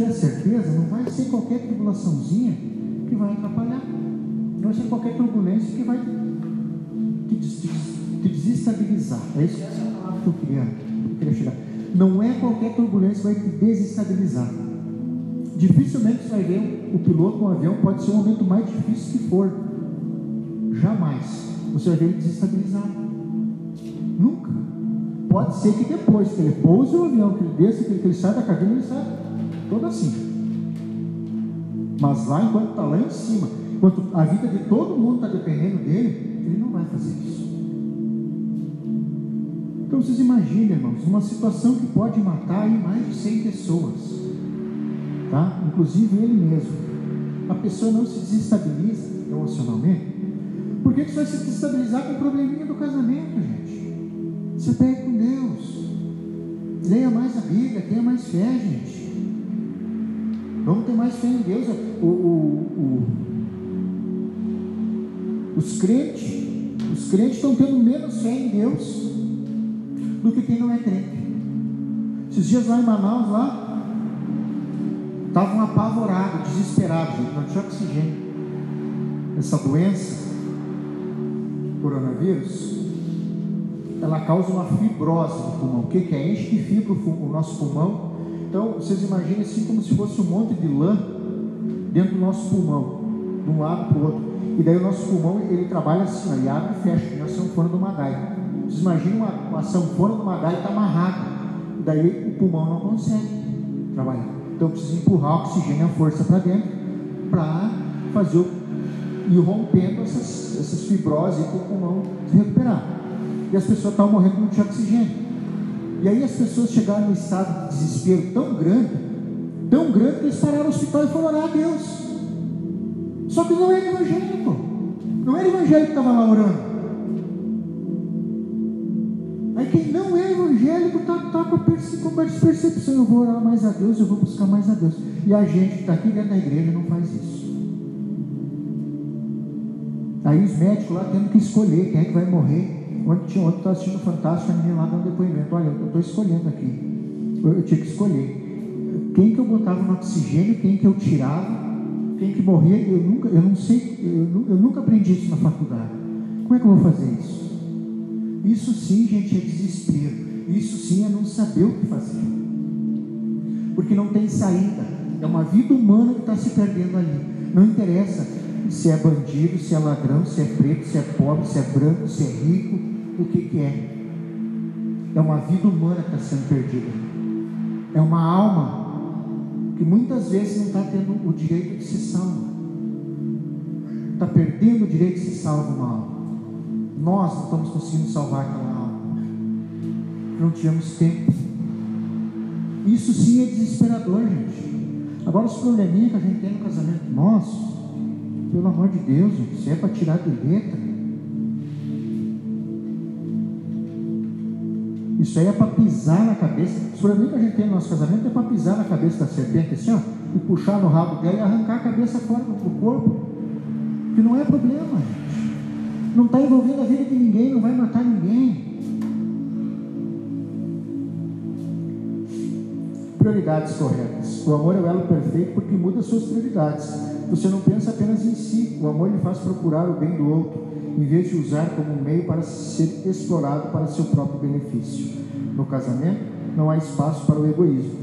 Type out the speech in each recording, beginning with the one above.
tiver certeza, não vai ser qualquer tribulaçãozinha que vai atrapalhar. Não vai ser qualquer turbulência que vai te, te, te desestabilizar. É isso, que eu queria, eu queria chegar. Não é qualquer turbulência que vai te desestabilizar. Dificilmente você vai ver o piloto um avião, pode ser o momento mais difícil que for. Jamais você vai ver ele desestabilizado. Nunca. Pode ser que depois que ele pouse o avião, que ele desça, que ele, que ele saia da cabine, ele sai todo assim. Mas lá, enquanto está lá em cima, enquanto a vida de todo mundo está dependendo dele, ele não vai fazer isso. Então vocês imaginem, irmãos, uma situação que pode matar aí mais de 100 pessoas, tá? inclusive ele mesmo. A pessoa não se desestabiliza emocionalmente, por que você vai se desestabilizar com o probleminha do casamento, gente? Você pega com Deus. Leia mais a Bíblia, tenha mais fé, gente. Vamos ter mais fé em Deus. O, o, o, os crentes, os crentes estão tendo menos fé em Deus do que quem não é crente. Esses dias lá em Manaus, lá, estavam apavorados, desesperados, não tinha oxigênio. Essa doença, coronavírus, ela causa uma fibrose no pulmão. O que, que é? Enche de fibra o nosso pulmão. Então, vocês imaginem assim como se fosse um monte de lã dentro do nosso pulmão, de um lado para o outro. E daí o nosso pulmão, ele trabalha assim, ele abre e fecha, como a sanfona do Magai. Vocês imaginam uma, uma sanfona do Magai está amarrada. E daí o pulmão não consegue trabalhar. Então precisa empurrar o oxigênio a força para dentro para fazer o, rompendo essas, essas fibroses para o pulmão se recuperar. E as pessoas estavam morrendo não tinha oxigênio. E aí as pessoas chegaram num estado de desespero tão grande, tão grande, que eles pararam no hospital e foram orar a Deus. Só que não era evangélico. Não era evangélico que estava lá orando. Aí quem não é evangélico está tá com, com a percepção, eu vou orar mais a Deus, eu vou buscar mais a Deus. E a gente que está aqui dentro da igreja não faz isso. Aí os médicos lá tendo que escolher quem é que vai morrer. Ontem que estava assistindo Fantástico, a menina lá dando depoimento. Olha, eu estou escolhendo aqui. Eu, eu, tinha que escolher. Quem que eu botava no oxigênio, quem que eu tirava, quem que morria, eu nunca, eu não sei, eu, eu nunca aprendi isso na faculdade. Como é que eu vou fazer isso? Isso sim, gente, é desespero. Isso sim é não saber o que fazer. Porque não tem saída. É uma vida humana que está se perdendo ali. Não interessa se é bandido, se é ladrão, se é preto, se é pobre, se é branco, se é rico, o que, que é? É uma vida humana que está sendo perdida. É uma alma que muitas vezes não está tendo o direito de ser salva. Está perdendo o direito de ser salvo uma alma. Nós não estamos conseguindo salvar aquela alma. Não tínhamos tempo. Isso sim é desesperador, gente. Agora os probleminhas que a gente tem no casamento nosso, pelo amor de Deus, isso é para tirar de letra. Isso aí é para pisar na cabeça. O problema que a gente tem no nosso casamento é para pisar na cabeça da serpente, assim, ó, e puxar no rabo dela e arrancar a cabeça fora do corpo. Que não é problema, gente. Não está envolvendo a vida de ninguém, não vai matar ninguém. Prioridades corretas. O amor é o elo perfeito porque muda suas prioridades. Você não pensa apenas em si. O amor lhe faz procurar o bem do outro, em vez de usar como um meio para ser explorado para seu próprio benefício. No casamento, não há espaço para o egoísmo.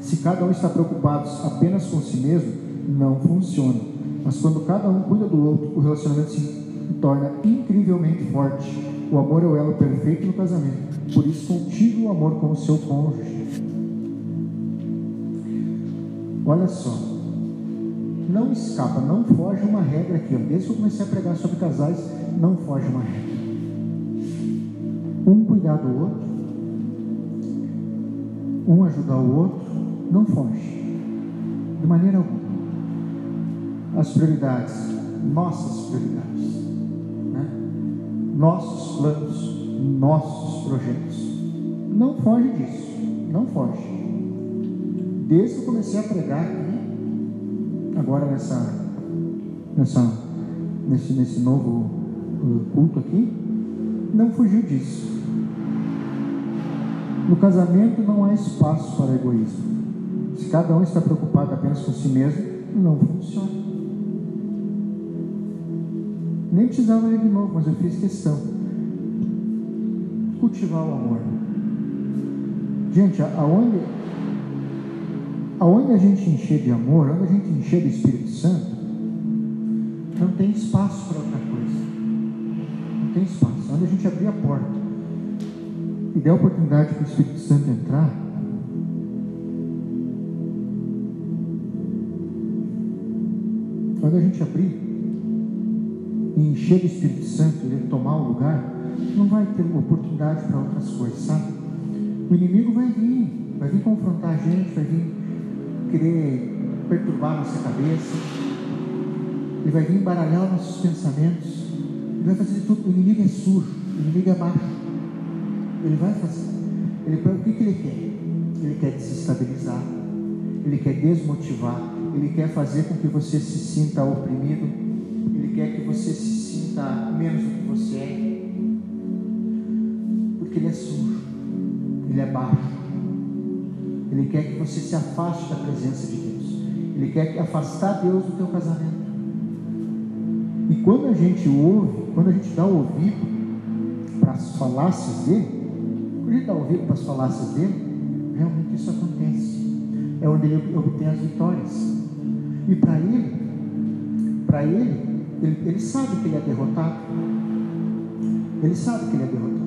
Se cada um está preocupado apenas com si mesmo, não funciona. Mas quando cada um cuida do outro, o relacionamento se torna incrivelmente forte. O amor é o elo perfeito no casamento. Por isso, cultive o amor com o seu cônjuge. Olha só, não escapa, não foge uma regra aqui. Desde que eu comecei a pregar sobre casais, não foge uma regra. Um cuidar do outro, um ajudar o outro, não foge. De maneira alguma. As prioridades, nossas prioridades, né? nossos planos, nossos projetos. Não foge disso, não foge. Desde que eu comecei a pregar aqui, agora nessa, nessa, nesse, nesse novo uh, culto aqui, não fugiu disso. No casamento não há espaço para egoísmo. Se cada um está preocupado apenas com si mesmo, não funciona. Nem precisava ler de novo, mas eu fiz questão. Cultivar o amor. Gente, aonde, aonde a gente encher de amor, onde a gente encher do Espírito Santo, não tem espaço para outra coisa. Não tem espaço. Onde a gente abrir a porta e der a oportunidade para o Espírito Santo entrar, quando a gente abrir e encher do Espírito Santo ele tomar o lugar, não vai ter oportunidade para outras coisas, sabe? O inimigo vai vir, vai vir confrontar a gente, vai vir querer perturbar nossa cabeça, ele vai vir embaralhar nossos pensamentos, ele vai fazer tudo. O inimigo é sujo, o inimigo é baixo. Ele vai fazer. Ele, o que, que ele quer? Ele quer desestabilizar, ele quer desmotivar, ele quer fazer com que você se sinta oprimido, ele quer que você se sinta menos do que você é, porque ele é sujo, ele é baixo, ele quer que você se afaste da presença de Deus, ele quer afastar Deus do teu casamento. E quando a gente ouve, quando a gente dá ouvido para as falácias dele, quando a gente dá ouvido para as falácias dele, realmente isso acontece. É onde ele obtém as vitórias. E para ele, para ele, ele, ele sabe que ele é derrotado. Ele sabe que ele é derrotado.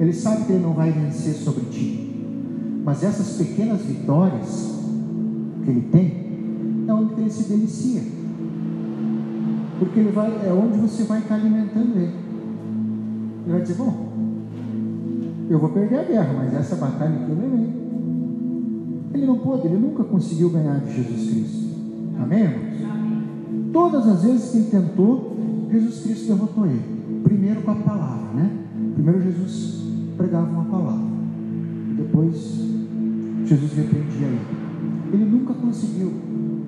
Ele sabe que ele não vai vencer sobre ti. Mas essas pequenas vitórias que ele tem, é onde ele se delicia. Porque ele vai, é onde você vai estar alimentando ele. Ele vai dizer, bom, eu vou perder a guerra, mas essa batalha aqui eu levei. Ele não pôde, ele nunca conseguiu ganhar de Jesus Cristo. Amém, irmãos? Todas as vezes que ele tentou, Jesus Cristo derrotou ele. Primeiro com a palavra, né? Primeiro Jesus pregava uma palavra. E depois Jesus repreendia ele. Ele nunca conseguiu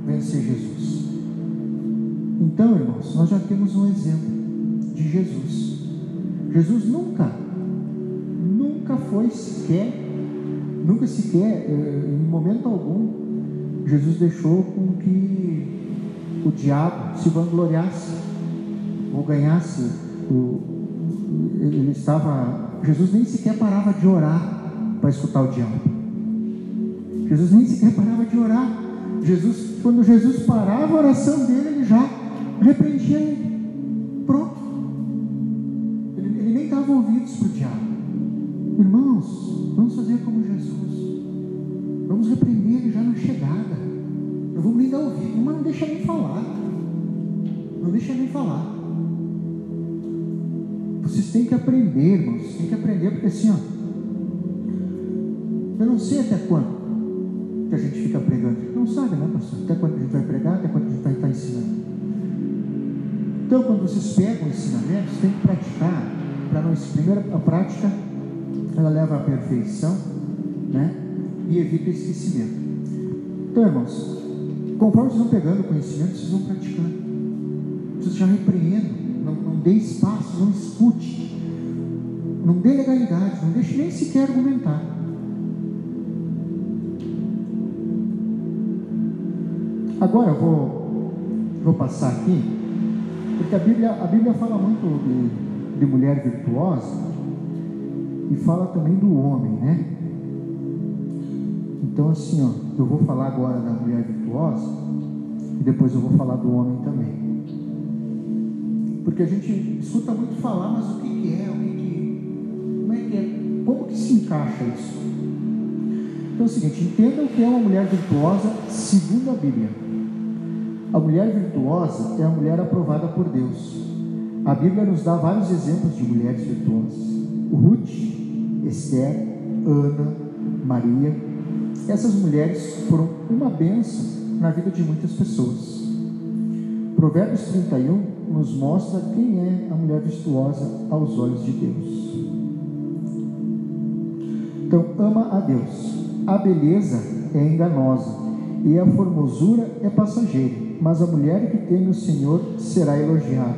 vencer Jesus. Então, irmãos, nós já temos um exemplo de Jesus. Jesus nunca, nunca foi sequer, nunca sequer, em momento algum, Jesus deixou com que o diabo se vangloriasse ou ganhasse. O, ele estava, Jesus nem sequer parava de orar para escutar o diabo. Jesus nem sequer parava de orar. Jesus, quando Jesus parava a oração dele, ele já repreendia ele. Pronto. Ele, ele nem dava ouvidos para o diabo. Irmãos, vamos fazer como Jesus. Vamos repreender ele já na chegada. Não vamos nem dar ouvido, mas não deixa nem falar. Não deixa nem falar. Vocês têm que aprender, irmãos. Vocês têm que aprender, porque assim, ó. Eu não sei até quando que a gente fica pregando. Não sabe, né, pastor? Até quando a gente vai pregar, até quando a gente vai estar ensinando. Então, quando vocês pegam ensinamentos, tem que praticar. Para não primeiro a prática, ela leva à perfeição, né? E evita esquecimento. Então, irmãos, conforme vocês vão pegando conhecimento, vocês vão praticando. Vocês já repreendam, não, não dê espaço, não escute, não dê legalidade, não deixe nem sequer argumentar. Agora eu vou, vou passar aqui, porque a Bíblia, a Bíblia fala muito de, de mulher virtuosa e fala também do homem, né? Então assim, ó, eu vou falar agora da mulher virtuosa e depois eu vou falar do homem também. Porque a gente escuta muito falar, mas o que, que é, o que, que como é que é, como que se encaixa isso? Então é o seguinte, entenda o que é uma mulher virtuosa segundo a Bíblia. A mulher virtuosa é a mulher aprovada por Deus. A Bíblia nos dá vários exemplos de mulheres virtuosas. Ruth, Esther, Ana, Maria. Essas mulheres foram uma bênção na vida de muitas pessoas. Provérbios 31 nos mostra quem é a mulher virtuosa aos olhos de Deus. Então, ama a Deus. A beleza é enganosa e a formosura é passageira mas a mulher que teme o Senhor será elogiada.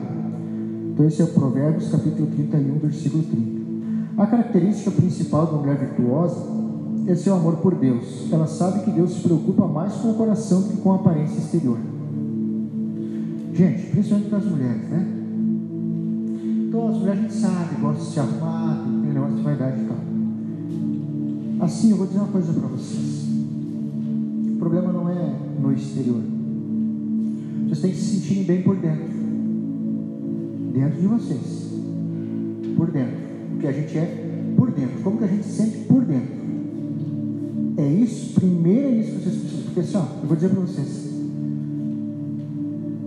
Então, esse é o Provérbios, capítulo 31, versículo 30. A característica principal da mulher virtuosa é o amor por Deus. Ela sabe que Deus se preocupa mais com o coração do que com a aparência exterior. Gente, principalmente para as mulheres, né? Então as mulheres a gente sabe, gosta de se arrumar, tem negócio de vaidade e tal. Assim, eu vou dizer uma coisa para vocês. O problema não é no exterior. Vocês têm que se sentirem bem por dentro. Dentro de vocês. Por dentro. Porque a gente é por dentro. Como que a gente se sente por dentro? É isso, primeiro é isso que vocês precisam. Porque assim, ó, eu vou dizer para vocês.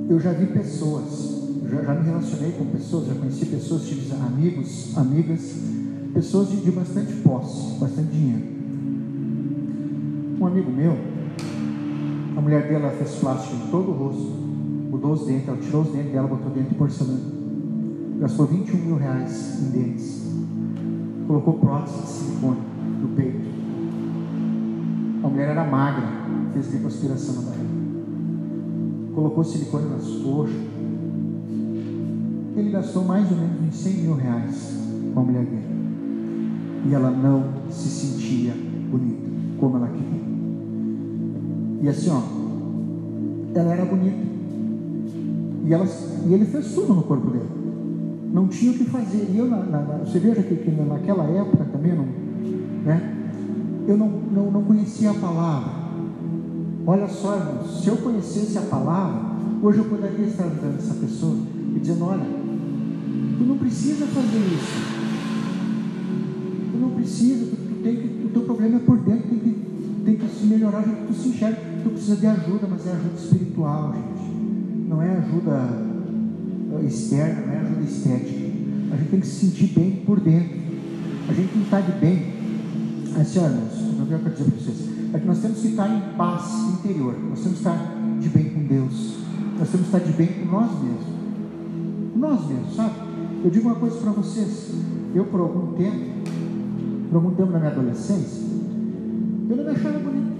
Eu já vi pessoas, já, já, me relacionei com pessoas, já conheci pessoas, tive amigos, amigas, pessoas de, de bastante posse, bastante dinheiro. Um amigo meu, a mulher dela fez plástico em todo o rosto, mudou os dentes, ela tirou os dentes dela, botou dentro de porcelana. Gastou 21 mil reais em dentes. Colocou prótese de silicone no peito. A mulher era magra, fez lipoaspiração na barriga. Colocou silicone nas coxas. Ele gastou mais ou menos uns 100 mil reais com a mulher dele. E ela não se sentia bonita como ela queria. E assim, ó, ela era bonita. E, ela, e ele fez tudo no corpo dela. Não tinha o que fazer. E eu, na, na, você veja que, que naquela época também, não, né? eu não, não, não conhecia a palavra. Olha só, irmãos, se eu conhecesse a palavra, hoje eu poderia estar ajudando essa pessoa e dizendo: olha, tu não precisa fazer isso. Tu não precisa, tu, tu tem que, o teu problema é por dentro, tem que, tem que se melhorar, gente, tu se enxerga, tu precisa de ajuda, mas é ajuda espiritual, gente. Não é ajuda externa, não é ajuda estética. A gente tem que se sentir bem por dentro. A gente não está de bem assim, olha, eu quero dizer para vocês, é que nós temos que estar em paz interior, nós temos que estar de bem com Deus, nós temos que estar de bem com nós mesmos, nós mesmos, sabe? Eu digo uma coisa para vocês, eu por algum tempo, por algum tempo na minha adolescência, eu não me achava bonito.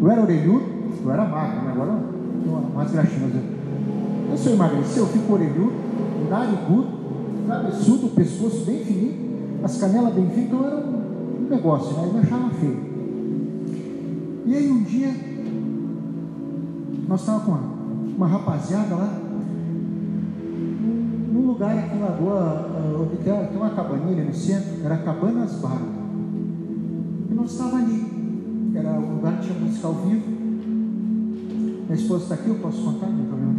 Eu era orelhudo, eu era magro, né? agora eu mais graxinha, mas eu, sou emagrecido, eu fico orelhudo, narigudo, cabeçudo, o pescoço bem fininho, as canelas bem feitas, então era um negócio, né? Eu me achava feio. E aí um dia, nós estávamos com uma, uma rapaziada lá, num lugar aqui na rua, onde tem uma cabaninha no centro, era Cabanas Bar. E nós estávamos ali, era um lugar que tinha música ao vivo. Minha esposa está aqui, eu posso contar, não problema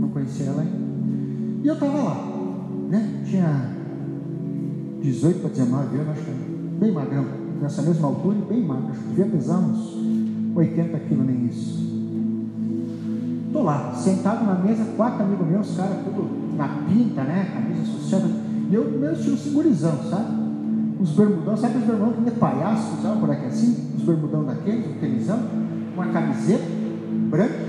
Não conhecia ela ainda. E eu estava lá, né? Tinha 18 para 19 anos, acho que bem magrão, nessa mesma altura e bem magro, acho que devia pesar uns 80 quilos nem isso. Estou lá, sentado na mesa, quatro amigos meus, cara, tudo na pinta, né? Camisa social, e eu meu estilo segurizão, sabe? Uns bermudão, sabe os bermudão que nem palhaço usavam por aqui assim? Bermudão daqueles, um tenisão, uma camiseta branca,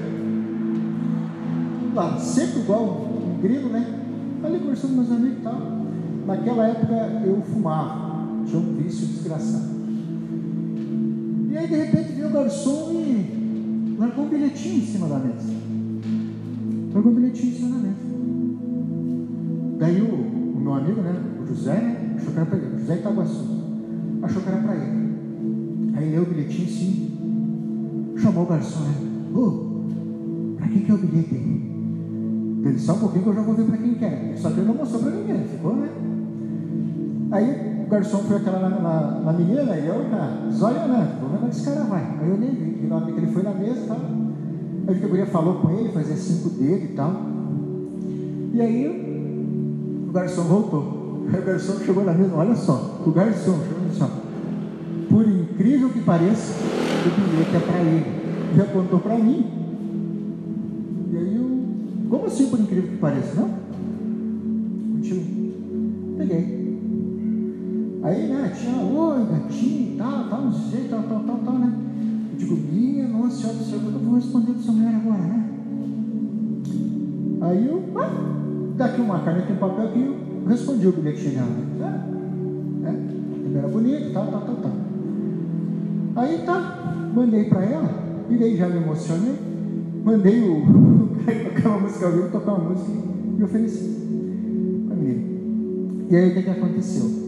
lá, sempre igual um grilo, né? Ali conversando com meus amigos e tal. Naquela época eu fumava, tinha um vício desgraçado. E aí de repente veio o garçom e largou um bilhetinho em cima da mesa. Largou um bilhetinho em cima da mesa. Daí o, o meu amigo, né, o José, né, achou que era para ele, José Itaguaçu, achou que era para ele. Chamou o garçom, né? Oh, para quem que é o bilhete aí? Ele só um pouquinho que eu já vou ver para quem quer. Só que ele não mostrou para ninguém, ficou, né? Aí o garçom foi aquela na, na, na menina e eu na zóia, né? Vou ver onde esse cara vai. Aí eu nem vi, vi na que ele foi na mesa e tal. Aí a guria falou com ele, fazia cinco dedos e tal. E aí o garçom voltou. Aí o garçom chegou na mesa, olha só, o garçom chegou assim, ó. Incrível que pareça, o bilhete é para ele. Ele apontou para mim. E aí eu. Como assim por incrível que pareça? Não? Aí, né, tinha, oi, gatinho, tal, tal, não sei, tal, tal, tal, tal, né? Eu digo, minha nossa senhora do céu, eu vou responder para essa mulher agora, né? Aí eu, ah, daqui uma caneta e um papel que eu respondi o bilhete dela. Né? É, ele era bonito, tal, tal, tal, tal. Aí tá, mandei para ela, e daí já me emocionei, mandei o, o cara música ao vivo, tocar uma música e ofereci para menina. E aí o que, que aconteceu?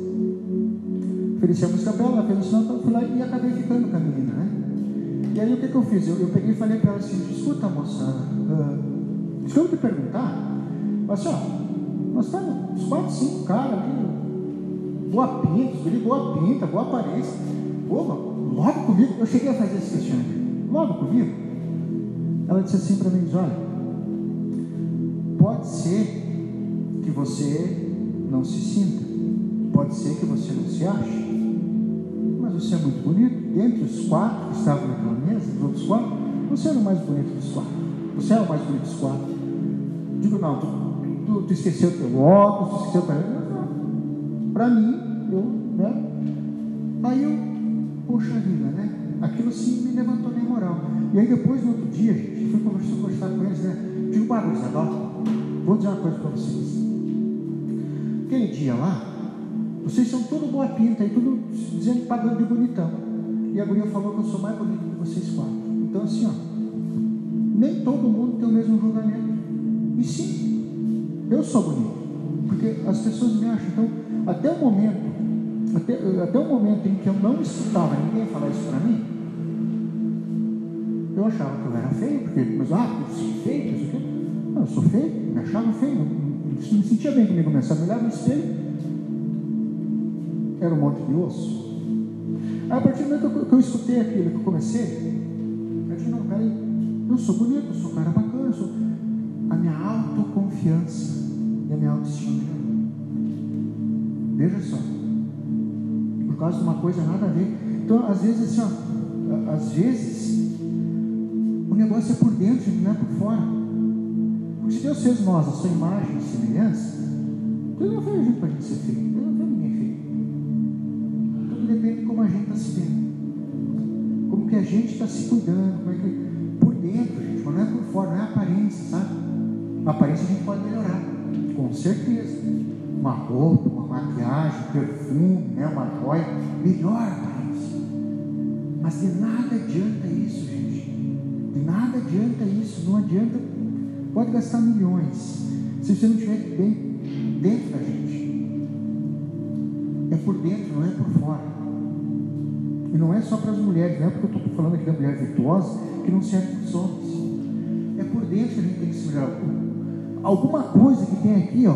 ofereci a música para ela, fez o sinal, fui lá e acabei ficando com a menina, né? E aí o que, que eu fiz? Eu, eu peguei e falei para ela assim, escuta moça, uh, eu te perguntar, mas ó, nós estamos uns quatro, cinco caras ali, boa pinta, boa pinta, boa aparência, pô, logo comigo, eu cheguei a fazer esse questionamento, logo comigo, ela disse assim para mim, olha, pode ser que você não se sinta, pode ser que você não se ache, mas você é muito bonito. Dentre os quatro que estavam naquela mesa, os outros quatro, você era o mais bonito dos quatro. Você é o mais bonito dos quatro. Digo, não, tu, tu, tu esqueceu teu óculos, tu esqueceu. Para mim, eu, né? Aí eu, poxa vida, né? Aquilo sim me levantou minha moral. E aí depois, no outro dia, gente, fui conversar, com eles, né? Digo, bagulho, agora, vou dizer uma coisa para vocês. Aquele dia lá, vocês são tudo boa pinta e tudo dizendo pagando de bonitão. E a guria falou que eu sou mais bonito que vocês quatro. Então assim, ó, nem todo mundo tem o mesmo julgamento. E sim, eu sou bonito. Porque as pessoas me acham. Então, até o momento, até, até o momento em que eu não escutava ninguém falar isso para mim, eu achava que eu era feio, porque, eu sou feio, isso aqui. Não, eu sou feio, me achava feio, não, me sentia bem comigo mesmo. Me olhava no espelho, era um monte de osso. Aí, a partir do momento que eu, escutei aquilo, que eu comecei, eu disse, não, peraí, eu sou bonito, eu sou um cara bacana, eu sou... A minha autoconfiança e a minha autoestima Veja só. Por causa de uma coisa nada a ver. Então, às vezes, assim, ó, às vezes, o negócio é por dentro, não é por fora. Porque se Deus fez nós a sua imagem e semelhança, Deus não fez a gente para a gente ser feio depende de como a gente está se vendo. Como que a gente está se cuidando, como é que. Por dentro, gente, mas não é por fora, não é aparência, sabe? A aparência a gente pode melhorar, com certeza. Uma roupa, maquiagem, perfume, né, uma joia, melhora a aparência. Mas de nada adianta isso, gente. De nada adianta isso, não adianta. Pode gastar milhões. Se você não estiver bem dentro da gente. É por dentro, não é por fora. E não é só para as mulheres, não é porque eu estou falando aqui da mulher virtuosa que não serve para os homens. É por dentro que a gente tem que se melhorar. Alguma coisa que tem aqui, ó,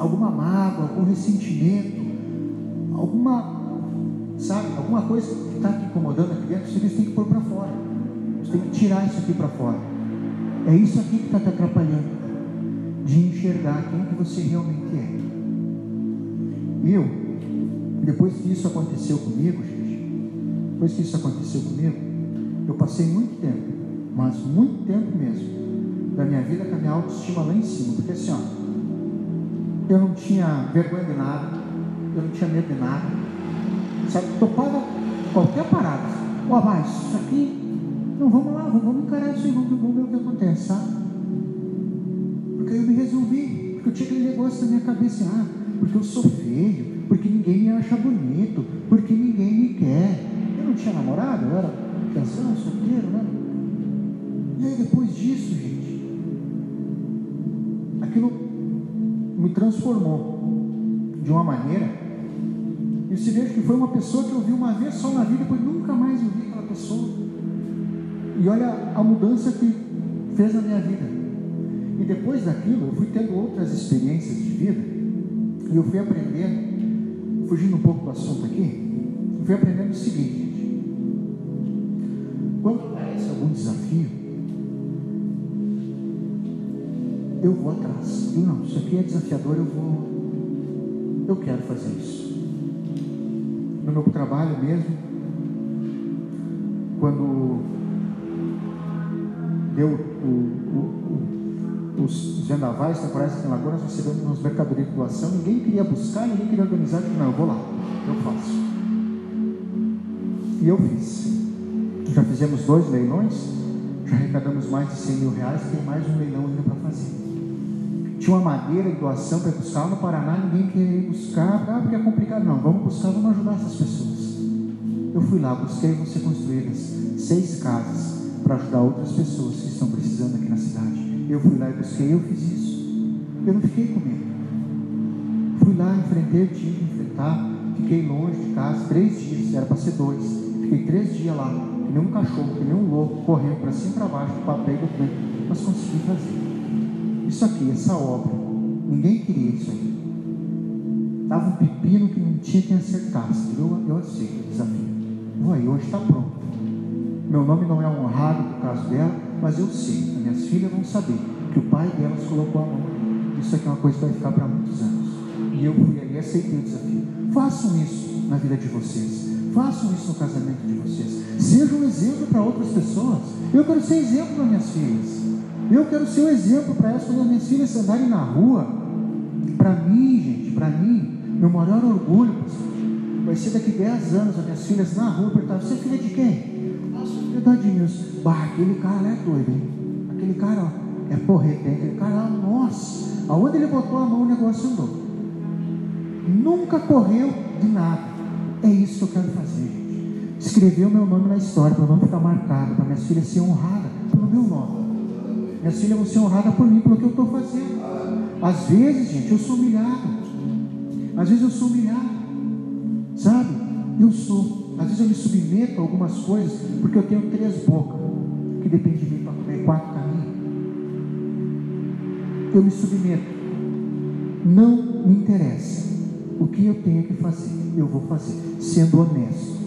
alguma mágoa, algum ressentimento, alguma, sabe, alguma coisa que está te incomodando aqui dentro, você tem que pôr para fora. Você tem que tirar isso aqui para fora. É isso aqui que está te atrapalhando de enxergar quem que você realmente é. Eu, depois que isso aconteceu comigo, gente, depois que isso aconteceu comigo, eu passei muito tempo, mas muito tempo mesmo, da minha vida com a minha autoestima lá em cima. Porque assim, ó, eu não tinha vergonha de nada, eu não tinha medo de nada. Sabe, topava qualquer parada. Ó, mas isso aqui, não, vamos lá, vamos encarar isso aí, vamos, vamos ver o que acontece, sabe? Porque eu me resolvi, porque eu tinha aquele negócio na minha cabeça, ah, porque eu sou feio, porque ninguém me acha bonito, porque ninguém me quer não tinha namorado, eu era criança, solteiro, né? E aí depois disso, gente, aquilo me transformou de uma maneira. E se veja que foi uma pessoa que eu vi uma vez só na vida, depois nunca mais eu vi aquela pessoa. E olha a mudança que fez na minha vida. E depois daquilo, eu fui tendo outras experiências de vida, e eu fui aprendendo, fugindo um pouco do assunto aqui, fui aprendendo o seguinte: quando aparece algum desafio, eu vou atrás. Não, isso aqui é desafiador, eu vou. Eu quero fazer isso. No meu trabalho mesmo, quando deu o, o, o, os vendavais temporais aqui em Lagoa, nós recebemos umas mercadorias de doação, ninguém queria buscar, ninguém queria organizar, não, eu vou lá, eu faço. E eu fiz. Já fizemos dois leilões, já arrecadamos mais de 100 mil reais, tem mais um leilão ainda para fazer. Tinha uma madeira de doação para buscar no Paraná, ninguém queria buscar, ah, porque é complicado. Não, vamos buscar, vamos ajudar essas pessoas. Eu fui lá, busquei, vão ser construídas seis casas para ajudar outras pessoas que estão precisando aqui na cidade. Eu fui lá e busquei, eu fiz isso. Eu não fiquei com medo. Fui lá, enfrentei, eu tinha que enfrentar, fiquei longe de casa três dias, era para ser dois. Fiquei três dias lá, que nem um cachorro, que nem um louco, correndo para cima e para baixo, do papel e do documento, mas consegui fazer. Isso aqui, essa obra, ninguém queria isso aí. Dava um pepino que não tinha quem acertasse. Eu, eu aceito o desafio. Vou aí, hoje está pronto. Meu nome não é honrado no caso dela, mas eu sei, as minhas filhas vão saber que o pai delas colocou a mão. Isso aqui é uma coisa que vai ficar para muitos anos. E eu fui ali e aceitei o desafio. Façam isso na vida de vocês. Façam isso no casamento de vocês. Sejam um exemplo para outras pessoas. Eu quero ser exemplo para minhas filhas. Eu quero ser um exemplo para elas quando as minhas filhas andarem na rua. Para mim, gente, para mim, meu maior orgulho, vai ser daqui 10 anos as minhas filhas na rua perguntar: Você é filha de quem? Sou filha do Adilson. Bah, aquele cara é doido, hein? Aquele cara, ó, é porreta, hein? Aquele cara lá, nossa, aonde ele botou a mão o negócio andou nunca correu de nada. É isso que eu quero fazer, gente. Escrever o meu nome na história, para o nome ficar marcado, para minhas filhas serem honradas pelo meu nome. Minhas filhas vão ser honradas por mim, pelo que eu estou fazendo. Às vezes, gente, eu sou humilhado. Às vezes eu sou humilhado. Sabe? Eu sou. Às vezes eu me submeto a algumas coisas, porque eu tenho três bocas, que depende de mim para comer quatro caminhos. Eu me submeto. Não me interessa o que eu tenho que fazer, eu vou fazer, sendo honesto.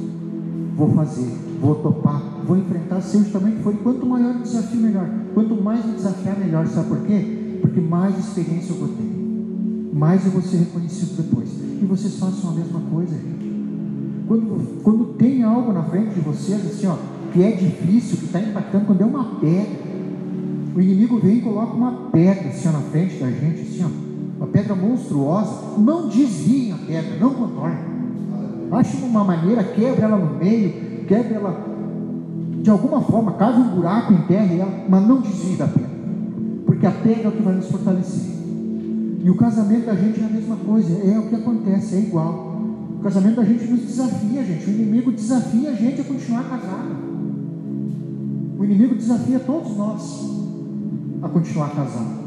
Vou fazer, vou topar, vou enfrentar, tamanho que for. Quanto maior o desafio, melhor. Quanto mais me desafiar, melhor. Sabe por quê? Porque mais experiência eu vou ter. Mais eu vou ser reconhecido depois. E vocês façam a mesma coisa, gente. Quando, quando tem algo na frente de vocês, assim, ó, que é difícil, que está impactando, quando é uma pedra, o inimigo vem e coloca uma pedra assim ó, na frente da gente, assim, ó uma pedra monstruosa, não desvie a pedra, não contorne. Ache uma maneira, quebre ela no meio, quebre ela de alguma forma, cave um buraco, enterre ela, mas não desvie da pedra, porque a pedra é o que vai nos fortalecer. E o casamento da gente é a mesma coisa, é o que acontece, é igual. O casamento da gente nos desafia, gente. O inimigo desafia a gente a continuar casado. O inimigo desafia todos nós a continuar casados.